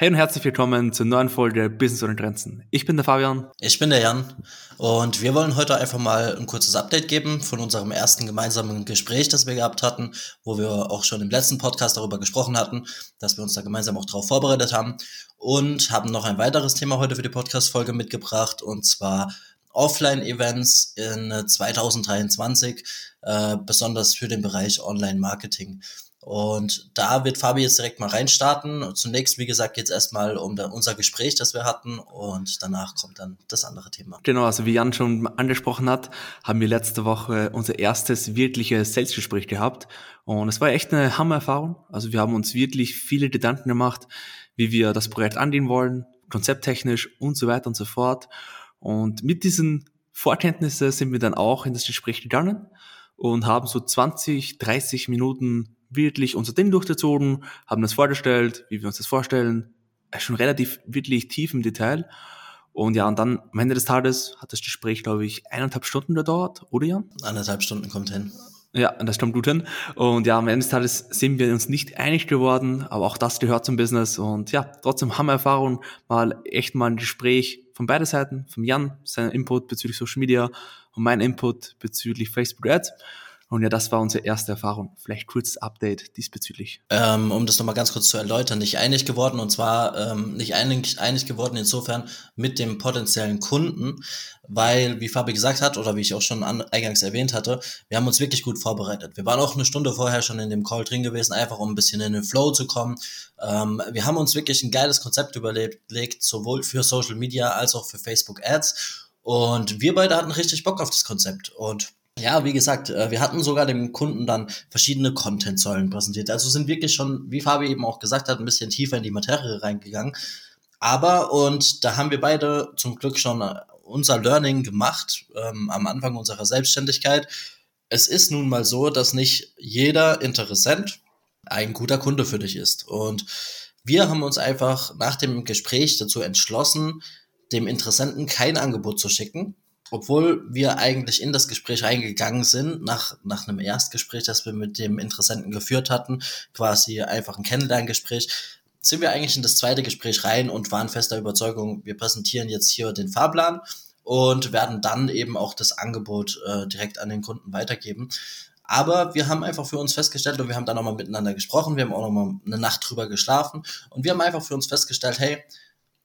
Hey und herzlich willkommen zur neuen Folge Business ohne Grenzen. Ich bin der Fabian. Ich bin der Jan. Und wir wollen heute einfach mal ein kurzes Update geben von unserem ersten gemeinsamen Gespräch, das wir gehabt hatten, wo wir auch schon im letzten Podcast darüber gesprochen hatten, dass wir uns da gemeinsam auch darauf vorbereitet haben. Und haben noch ein weiteres Thema heute für die Podcast-Folge mitgebracht, und zwar Offline-Events in 2023, äh, besonders für den Bereich Online-Marketing. Und da wird Fabi jetzt direkt mal reinstarten. Zunächst, wie gesagt, geht es erstmal um unser Gespräch, das wir hatten und danach kommt dann das andere Thema. Genau, also wie Jan schon angesprochen hat, haben wir letzte Woche unser erstes wirkliches Selbstgespräch gehabt und es war echt eine Hammererfahrung. Also wir haben uns wirklich viele Gedanken gemacht, wie wir das Projekt angehen wollen, konzepttechnisch und so weiter und so fort. Und mit diesen Vorkenntnissen sind wir dann auch in das Gespräch gegangen und haben so 20, 30 Minuten wirklich unser Ding durchgezogen, haben das vorgestellt, wie wir uns das vorstellen, schon relativ wirklich tief im Detail. Und ja, und dann am Ende des Tages hat das Gespräch, glaube ich, eineinhalb Stunden gedauert, oder Jan? Eineinhalb Stunden kommt hin. Ja, das kommt gut hin. Und ja, am Ende des Tages sind wir uns nicht einig geworden, aber auch das gehört zum Business. Und ja, trotzdem haben wir Erfahrung, mal echt mal ein Gespräch von beiden Seiten, vom Jan, sein Input bezüglich Social Media und mein Input bezüglich Facebook Ads. Und ja, das war unsere erste Erfahrung. Vielleicht kurzes Update diesbezüglich. Ähm, um das nochmal ganz kurz zu erläutern, nicht einig geworden und zwar ähm, nicht einig, einig geworden insofern mit dem potenziellen Kunden, weil, wie Fabi gesagt hat oder wie ich auch schon an, eingangs erwähnt hatte, wir haben uns wirklich gut vorbereitet. Wir waren auch eine Stunde vorher schon in dem Call drin gewesen, einfach um ein bisschen in den Flow zu kommen. Ähm, wir haben uns wirklich ein geiles Konzept überlegt, sowohl für Social Media als auch für Facebook Ads. Und wir beide hatten richtig Bock auf das Konzept. Und ja, wie gesagt, äh, wir hatten sogar dem Kunden dann verschiedene Content-Säulen präsentiert. Also sind wirklich schon, wie Fabi eben auch gesagt hat, ein bisschen tiefer in die Materie reingegangen. Aber, und da haben wir beide zum Glück schon äh, unser Learning gemacht ähm, am Anfang unserer Selbstständigkeit. Es ist nun mal so, dass nicht jeder Interessent ein guter Kunde für dich ist. Und wir haben uns einfach nach dem Gespräch dazu entschlossen, dem Interessenten kein Angebot zu schicken, obwohl wir eigentlich in das Gespräch reingegangen sind, nach, nach einem Erstgespräch, das wir mit dem Interessenten geführt hatten, quasi einfach ein Kennenlerngespräch, sind wir eigentlich in das zweite Gespräch rein und waren fester Überzeugung, wir präsentieren jetzt hier den Fahrplan und werden dann eben auch das Angebot äh, direkt an den Kunden weitergeben. Aber wir haben einfach für uns festgestellt und wir haben dann nochmal miteinander gesprochen, wir haben auch nochmal eine Nacht drüber geschlafen und wir haben einfach für uns festgestellt, hey,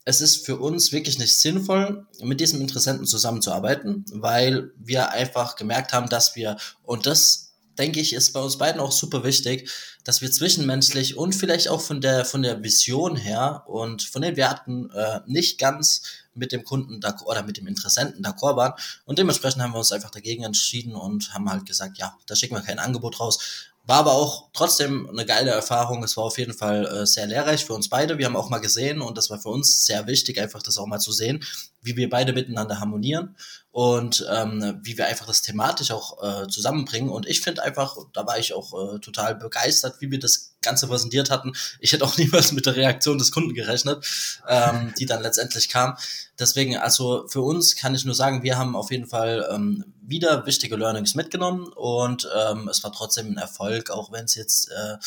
es ist für uns wirklich nicht sinnvoll, mit diesem Interessenten zusammenzuarbeiten, weil wir einfach gemerkt haben, dass wir, und das denke ich, ist bei uns beiden auch super wichtig, dass wir zwischenmenschlich und vielleicht auch von der, von der Vision her und von den Werten äh, nicht ganz mit dem Kunden oder mit dem Interessenten d'accord waren. Und dementsprechend haben wir uns einfach dagegen entschieden und haben halt gesagt, ja, da schicken wir kein Angebot raus, war aber auch trotzdem eine geile Erfahrung. Es war auf jeden Fall äh, sehr lehrreich für uns beide. Wir haben auch mal gesehen und das war für uns sehr wichtig, einfach das auch mal zu sehen, wie wir beide miteinander harmonieren und ähm, wie wir einfach das thematisch auch äh, zusammenbringen. Und ich finde einfach, da war ich auch äh, total begeistert, wie wir das Ganze präsentiert hatten. Ich hätte auch niemals mit der Reaktion des Kunden gerechnet, ähm, die dann letztendlich kam. Deswegen, also für uns kann ich nur sagen, wir haben auf jeden Fall ähm, wieder wichtige Learnings mitgenommen und ähm, es war trotzdem ein Erfolg, auch wenn es jetzt äh,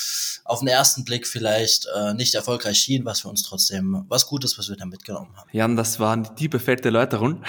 auf den ersten Blick vielleicht äh, nicht erfolgreich schien, was für uns trotzdem was Gutes, was wir da mitgenommen haben. Jan, das waren die perfekte Erläuterung.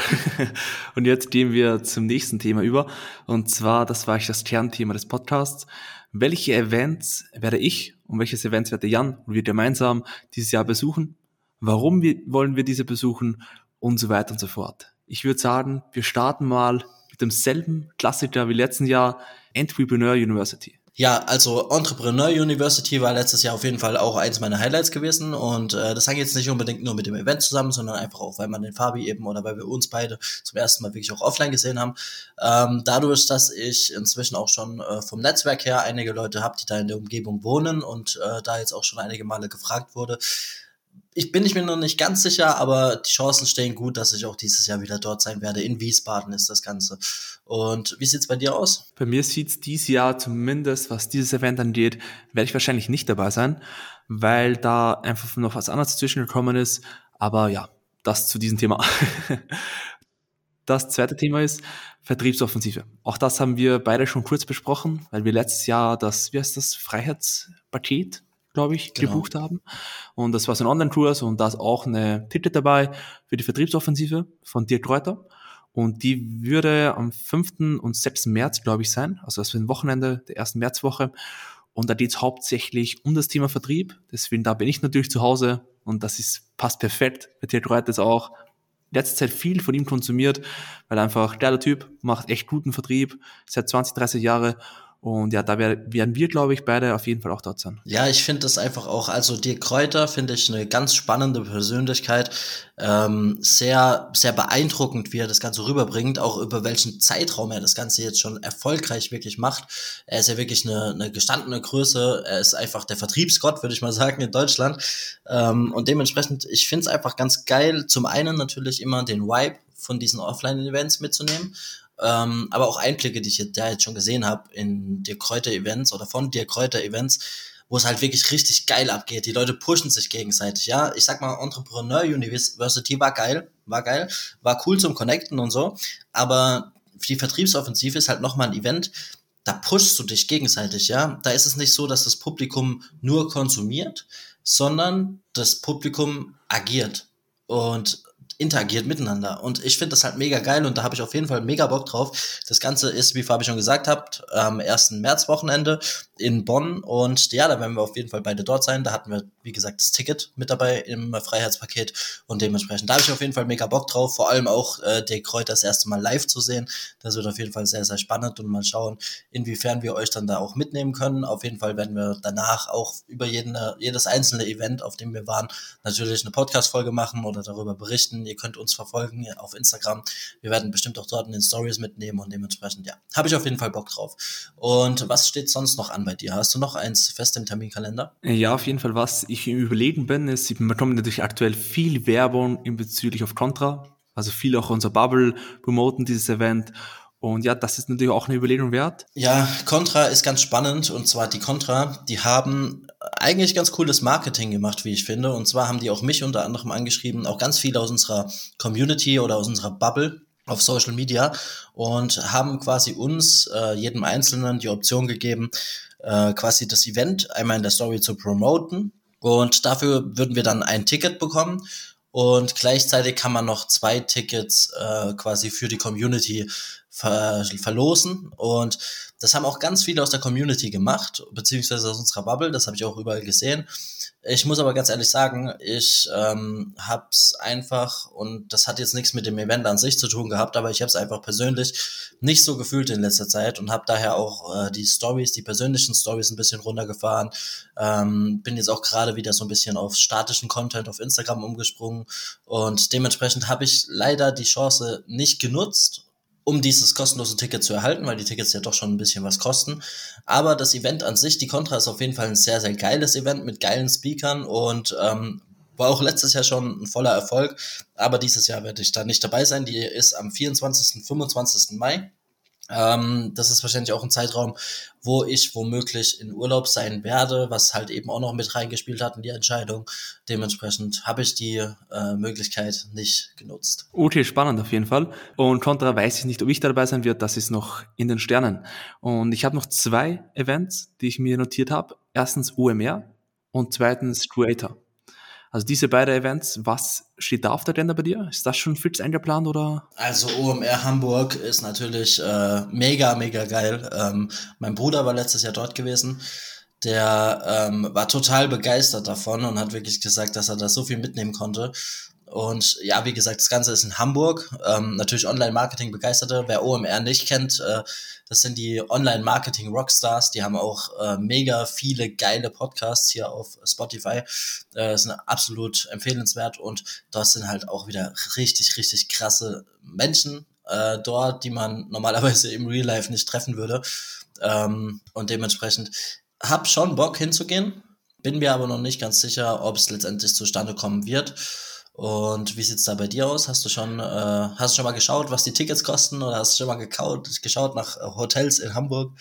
und jetzt gehen wir zum nächsten Thema über. Und zwar, das war ich das Kernthema des Podcasts. Welche Events werde ich und welches Events werde Jan und wir gemeinsam dieses Jahr besuchen? Warum wollen wir diese besuchen? und so weiter und so fort. Ich würde sagen, wir starten mal mit demselben Klassiker wie letzten Jahr, Entrepreneur University. Ja, also Entrepreneur University war letztes Jahr auf jeden Fall auch eins meiner Highlights gewesen und äh, das hängt jetzt nicht unbedingt nur mit dem Event zusammen, sondern einfach auch, weil man den Fabi eben oder weil wir uns beide zum ersten Mal wirklich auch offline gesehen haben. Ähm, dadurch, dass ich inzwischen auch schon äh, vom Netzwerk her einige Leute habe, die da in der Umgebung wohnen und äh, da jetzt auch schon einige Male gefragt wurde, ich bin ich mir noch nicht ganz sicher, aber die Chancen stehen gut, dass ich auch dieses Jahr wieder dort sein werde. In Wiesbaden ist das Ganze. Und wie sieht's bei dir aus? Bei mir sieht's dieses Jahr zumindest, was dieses Event angeht, werde ich wahrscheinlich nicht dabei sein, weil da einfach noch was anderes dazwischen gekommen ist. Aber ja, das zu diesem Thema. Das zweite Thema ist Vertriebsoffensive. Auch das haben wir beide schon kurz besprochen, weil wir letztes Jahr das, wie heißt das, Freiheitspaket glaube ich, genau. gebucht haben. Und das war so ein Online-Kurs und da ist auch eine Titel dabei für die Vertriebsoffensive von Dirk Kräuter. Und die würde am 5. und 6. März, glaube ich, sein. Also das wird ein Wochenende der ersten Märzwoche. Und da geht es hauptsächlich um das Thema Vertrieb. Deswegen da bin ich natürlich zu Hause und das ist, passt perfekt. Bei Dirk Kräuter ist auch letzte Zeit viel von ihm konsumiert, weil einfach der Typ macht echt guten Vertrieb, seit 20, 30 Jahre und ja, da werden wir, glaube ich, beide auf jeden Fall auch dort sein. Ja, ich finde das einfach auch, also Dirk Kräuter finde ich eine ganz spannende Persönlichkeit. Ähm, sehr, sehr beeindruckend, wie er das Ganze rüberbringt, auch über welchen Zeitraum er das Ganze jetzt schon erfolgreich wirklich macht. Er ist ja wirklich eine, eine gestandene Größe. Er ist einfach der Vertriebsgott, würde ich mal sagen, in Deutschland. Ähm, und dementsprechend, ich finde es einfach ganz geil, zum einen natürlich immer den Vibe von diesen Offline-Events mitzunehmen ähm, aber auch Einblicke, die ich jetzt, da jetzt schon gesehen habe in die Kräuter-Events oder von dir Kräuter-Events, wo es halt wirklich richtig geil abgeht. Die Leute pushen sich gegenseitig, ja. Ich sag mal, Entrepreneur University war geil, war geil, war cool zum Connecten und so, aber die Vertriebsoffensive ist halt nochmal ein Event, da pushst du dich gegenseitig, ja. Da ist es nicht so, dass das Publikum nur konsumiert, sondern das Publikum agiert. Und interagiert miteinander. Und ich finde das halt mega geil und da habe ich auf jeden Fall mega Bock drauf. Das Ganze ist, wie Fabi schon gesagt hat, am 1. März-Wochenende in Bonn. Und ja, da werden wir auf jeden Fall beide dort sein. Da hatten wir, wie gesagt, das Ticket mit dabei im Freiheitspaket. Und dementsprechend da habe ich auf jeden Fall mega Bock drauf. Vor allem auch äh, der Kräuter das erste Mal live zu sehen. Das wird auf jeden Fall sehr, sehr spannend und mal schauen, inwiefern wir euch dann da auch mitnehmen können. Auf jeden Fall werden wir danach auch über jeden, jedes einzelne Event, auf dem wir waren, natürlich eine Podcast-Folge machen oder darüber berichten Ihr könnt uns verfolgen auf Instagram. Wir werden bestimmt auch dort in den Stories mitnehmen und dementsprechend, ja, habe ich auf jeden Fall Bock drauf. Und was steht sonst noch an bei dir? Hast du noch eins fest im Terminkalender? Ja, auf jeden Fall. Was ich im Überlegen bin, ist, ich bekomme natürlich aktuell viel Werbung in bezüglich auf Contra. Also viel auch unser Bubble promoten dieses Event und ja, das ist natürlich auch eine Überlegung wert. Ja, Contra ist ganz spannend. Und zwar die Contra, die haben eigentlich ganz cooles Marketing gemacht, wie ich finde. Und zwar haben die auch mich unter anderem angeschrieben, auch ganz viele aus unserer Community oder aus unserer Bubble auf Social Media und haben quasi uns, äh, jedem Einzelnen, die Option gegeben, äh, quasi das Event einmal in der Story zu promoten. Und dafür würden wir dann ein Ticket bekommen und gleichzeitig kann man noch zwei Tickets äh, quasi für die Community ver verlosen. Und das haben auch ganz viele aus der Community gemacht, beziehungsweise aus unserer Bubble. Das habe ich auch überall gesehen. Ich muss aber ganz ehrlich sagen, ich ähm, habe es einfach, und das hat jetzt nichts mit dem Event an sich zu tun gehabt, aber ich habe es einfach persönlich nicht so gefühlt in letzter Zeit und habe daher auch äh, die Stories, die persönlichen Stories ein bisschen runtergefahren. Ähm, bin jetzt auch gerade wieder so ein bisschen auf statischen Content auf Instagram umgesprungen und dementsprechend habe ich leider die Chance nicht genutzt um dieses kostenlose Ticket zu erhalten, weil die Tickets ja doch schon ein bisschen was kosten. Aber das Event an sich, die Contra, ist auf jeden Fall ein sehr, sehr geiles Event mit geilen Speakern und ähm, war auch letztes Jahr schon ein voller Erfolg. Aber dieses Jahr werde ich da nicht dabei sein. Die ist am 24. 25. Mai. Ähm, das ist wahrscheinlich auch ein Zeitraum, wo ich womöglich in Urlaub sein werde, was halt eben auch noch mit reingespielt hat in die Entscheidung. Dementsprechend habe ich die äh, Möglichkeit nicht genutzt. Okay, spannend auf jeden Fall. Und Contra weiß ich nicht, ob ich dabei sein werde. Das ist noch in den Sternen. Und ich habe noch zwei Events, die ich mir notiert habe. Erstens OMR und zweitens Creator. Also diese beiden Events, was steht da auf der Agenda bei dir? Ist das schon fix eingeplant oder? Also OMR Hamburg ist natürlich äh, mega, mega geil. Ähm, mein Bruder war letztes Jahr dort gewesen. Der ähm, war total begeistert davon und hat wirklich gesagt, dass er da so viel mitnehmen konnte. Und ja, wie gesagt, das Ganze ist in Hamburg. Ähm, natürlich Online-Marketing-Begeisterte. Wer OMR nicht kennt, äh, das sind die Online-Marketing-Rockstars. Die haben auch äh, mega viele geile Podcasts hier auf Spotify. Äh, sind absolut empfehlenswert. Und dort sind halt auch wieder richtig, richtig krasse Menschen äh, dort, die man normalerweise im Real Life nicht treffen würde. Ähm, und dementsprechend hab schon Bock hinzugehen. Bin mir aber noch nicht ganz sicher, ob es letztendlich zustande kommen wird. Und wie sieht's da bei dir aus? Hast du schon, äh, hast du schon mal geschaut, was die Tickets kosten oder hast du schon mal gekaut, geschaut nach äh, Hotels in Hamburg?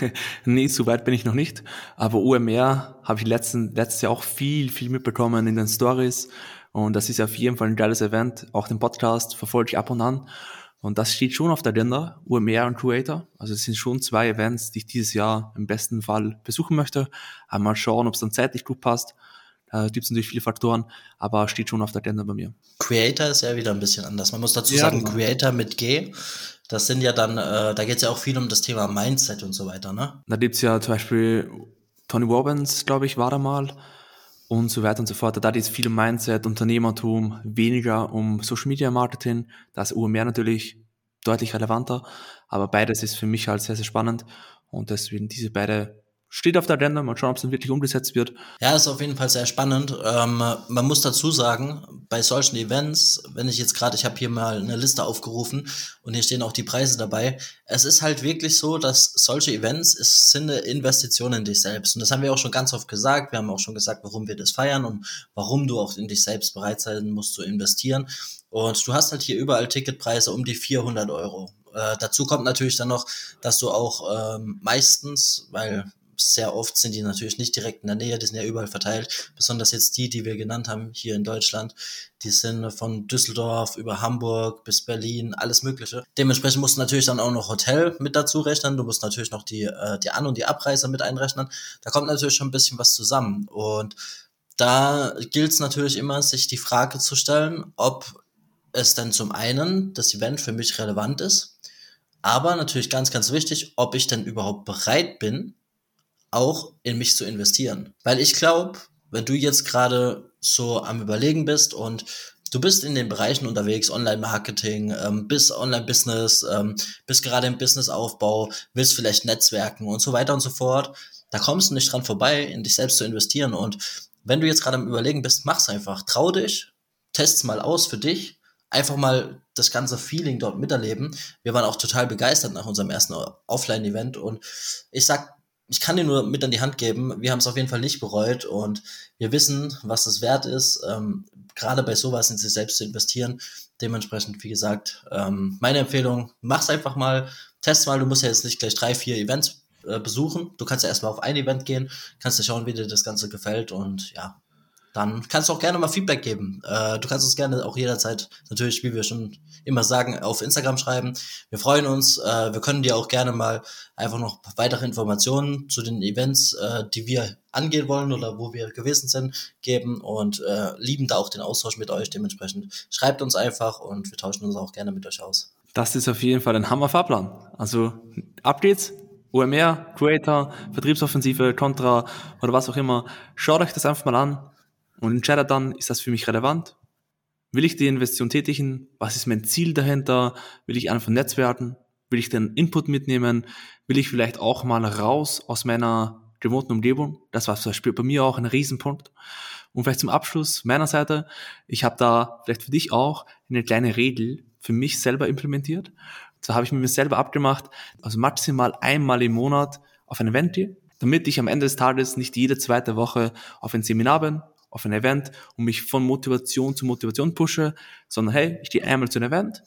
nee, so weit bin ich noch nicht. Aber UMR habe ich letzten, letztes Jahr auch viel, viel mitbekommen in den Stories. Und das ist auf jeden Fall ein geiles Event. Auch den Podcast verfolge ich ab und an. Und das steht schon auf der Agenda, UMR und Creator. Also es sind schon zwei Events, die ich dieses Jahr im besten Fall besuchen möchte. Einmal schauen, ob es dann zeitlich gut passt. Da gibt es natürlich viele Faktoren, aber steht schon auf der Agenda bei mir. Creator ist ja wieder ein bisschen anders. Man muss dazu ja, sagen, genau. Creator mit G, das sind ja dann, äh, da geht es ja auch viel um das Thema Mindset und so weiter, ne? Da gibt es ja zum Beispiel Tony Robbins, glaube ich, war da mal und so weiter und so fort. Da geht es viel um Mindset, Unternehmertum, weniger um Social Media Marketing. Da ist UMR natürlich deutlich relevanter, aber beides ist für mich halt sehr, sehr spannend und deswegen diese beide steht auf der Agenda. Mal schauen, ob es dann wirklich umgesetzt wird. Ja, ist auf jeden Fall sehr spannend. Ähm, man muss dazu sagen, bei solchen Events, wenn ich jetzt gerade, ich habe hier mal eine Liste aufgerufen und hier stehen auch die Preise dabei. Es ist halt wirklich so, dass solche Events es sind eine Investition in dich selbst. Und das haben wir auch schon ganz oft gesagt. Wir haben auch schon gesagt, warum wir das feiern und warum du auch in dich selbst bereit sein musst zu investieren. Und du hast halt hier überall Ticketpreise um die 400 Euro. Äh, dazu kommt natürlich dann noch, dass du auch ähm, meistens, weil sehr oft sind die natürlich nicht direkt in der Nähe, die sind ja überall verteilt. Besonders jetzt die, die wir genannt haben hier in Deutschland, die sind von Düsseldorf über Hamburg bis Berlin, alles Mögliche. Dementsprechend musst du natürlich dann auch noch Hotel mit dazu rechnen. Du musst natürlich noch die, äh, die An- und die Abreise mit einrechnen. Da kommt natürlich schon ein bisschen was zusammen. Und da gilt es natürlich immer, sich die Frage zu stellen, ob es denn zum einen das Event für mich relevant ist, aber natürlich ganz, ganz wichtig, ob ich denn überhaupt bereit bin, auch in mich zu investieren. Weil ich glaube, wenn du jetzt gerade so am Überlegen bist und du bist in den Bereichen unterwegs, Online-Marketing, ähm, bist Online-Business, ähm, bist gerade im Businessaufbau, willst vielleicht Netzwerken und so weiter und so fort, da kommst du nicht dran vorbei, in dich selbst zu investieren. Und wenn du jetzt gerade am Überlegen bist, mach's einfach. Trau dich, test's mal aus für dich, einfach mal das ganze Feeling dort miterleben. Wir waren auch total begeistert nach unserem ersten Offline-Event und ich sag ich kann dir nur mit an die Hand geben, wir haben es auf jeden Fall nicht bereut und wir wissen, was es wert ist, ähm, gerade bei sowas in sich selbst zu investieren. Dementsprechend, wie gesagt, ähm, meine Empfehlung, mach's einfach mal, test mal, du musst ja jetzt nicht gleich drei, vier Events äh, besuchen. Du kannst ja erstmal auf ein Event gehen, kannst dir schauen, wie dir das Ganze gefällt und ja, dann kannst du auch gerne mal Feedback geben. Äh, du kannst uns gerne auch jederzeit, natürlich, wie wir schon immer sagen, auf Instagram schreiben. Wir freuen uns. Äh, wir können dir auch gerne mal einfach noch weitere Informationen zu den Events, äh, die wir angehen wollen oder wo wir gewesen sind, geben und äh, lieben da auch den Austausch mit euch. Dementsprechend schreibt uns einfach und wir tauschen uns auch gerne mit euch aus. Das ist auf jeden Fall ein Hammer-Fahrplan. Also Updates, OMR, Creator, Vertriebsoffensive, Contra oder was auch immer. Schaut euch das einfach mal an und entscheide dann, ist das für mich relevant? Will ich die Investition tätigen? Was ist mein Ziel dahinter? Will ich einfach netzwerken? Will ich den Input mitnehmen? Will ich vielleicht auch mal raus aus meiner remoten Umgebung? Das war zum Beispiel bei mir auch ein Riesenpunkt. Und vielleicht zum Abschluss meiner Seite, ich habe da vielleicht für dich auch eine kleine Regel für mich selber implementiert. Da habe ich mir selber abgemacht, also maximal einmal im Monat auf ein Event gehe, damit ich am Ende des Tages nicht jede zweite Woche auf ein Seminar bin, auf ein Event und mich von Motivation zu Motivation pushe, sondern hey, ich gehe einmal zu einem Event,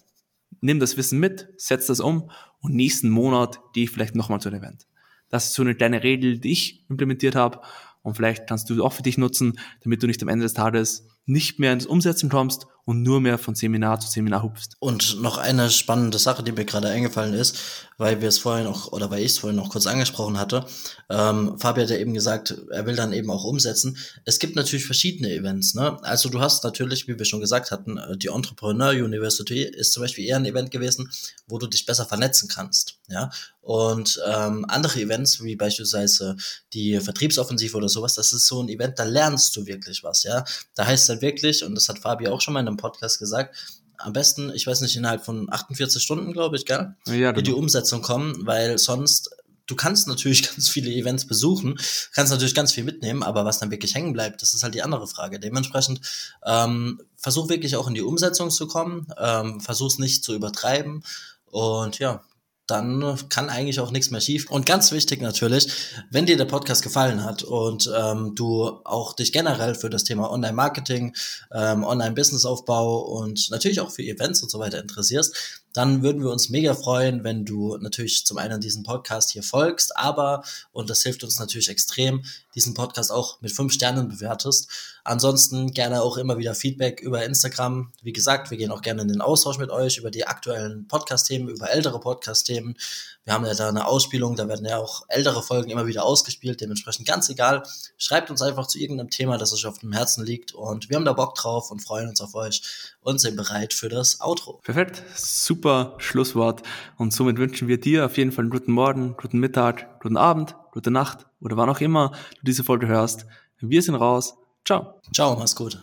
nimm das Wissen mit, setz das um und nächsten Monat gehe ich vielleicht nochmal zu einem Event. Das ist so eine kleine Regel, die ich implementiert habe und vielleicht kannst du auch für dich nutzen, damit du nicht am Ende des Tages nicht mehr ins Umsetzen kommst und nur mehr von Seminar zu Seminar hupfst. Und noch eine spannende Sache, die mir gerade eingefallen ist, weil wir es vorhin noch, oder weil ich es vorhin noch kurz angesprochen hatte. Ähm, Fabi hat ja eben gesagt, er will dann eben auch umsetzen. Es gibt natürlich verschiedene Events. Ne? Also du hast natürlich, wie wir schon gesagt hatten, äh, die Entrepreneur University ist zum Beispiel eher ein Event gewesen, wo du dich besser vernetzen kannst. Ja, und ähm, andere Events, wie beispielsweise die Vertriebsoffensive oder sowas, das ist so ein Event, da lernst du wirklich was, ja. Da heißt es dann wirklich, und das hat Fabi auch schon mal in einem Podcast gesagt, am besten, ich weiß nicht, innerhalb von 48 Stunden, glaube ich, gell? Ja, genau. die Umsetzung kommen, weil sonst, du kannst natürlich ganz viele Events besuchen, kannst natürlich ganz viel mitnehmen, aber was dann wirklich hängen bleibt, das ist halt die andere Frage. Dementsprechend ähm, versuch wirklich auch in die Umsetzung zu kommen, ähm, versuch es nicht zu übertreiben und ja, dann kann eigentlich auch nichts mehr schief. Und ganz wichtig natürlich, wenn dir der Podcast gefallen hat und ähm, du auch dich generell für das Thema Online-Marketing, ähm, Online-Business-Aufbau und natürlich auch für Events und so weiter interessierst, dann würden wir uns mega freuen, wenn du natürlich zum einen diesen Podcast hier folgst, aber, und das hilft uns natürlich extrem, diesen Podcast auch mit fünf Sternen bewertest. Ansonsten gerne auch immer wieder Feedback über Instagram. Wie gesagt, wir gehen auch gerne in den Austausch mit euch über die aktuellen Podcast-Themen, über ältere Podcast-Themen. Wir haben ja da eine Ausspielung, da werden ja auch ältere Folgen immer wieder ausgespielt, dementsprechend ganz egal. Schreibt uns einfach zu irgendeinem Thema, das euch auf dem Herzen liegt und wir haben da Bock drauf und freuen uns auf euch und sind bereit für das Outro. Perfekt, super Schlusswort und somit wünschen wir dir auf jeden Fall einen guten Morgen, guten Mittag, guten Abend, gute Nacht oder wann auch immer du diese Folge hörst. Wir sind raus. Ciao. Ciao, mach's gut.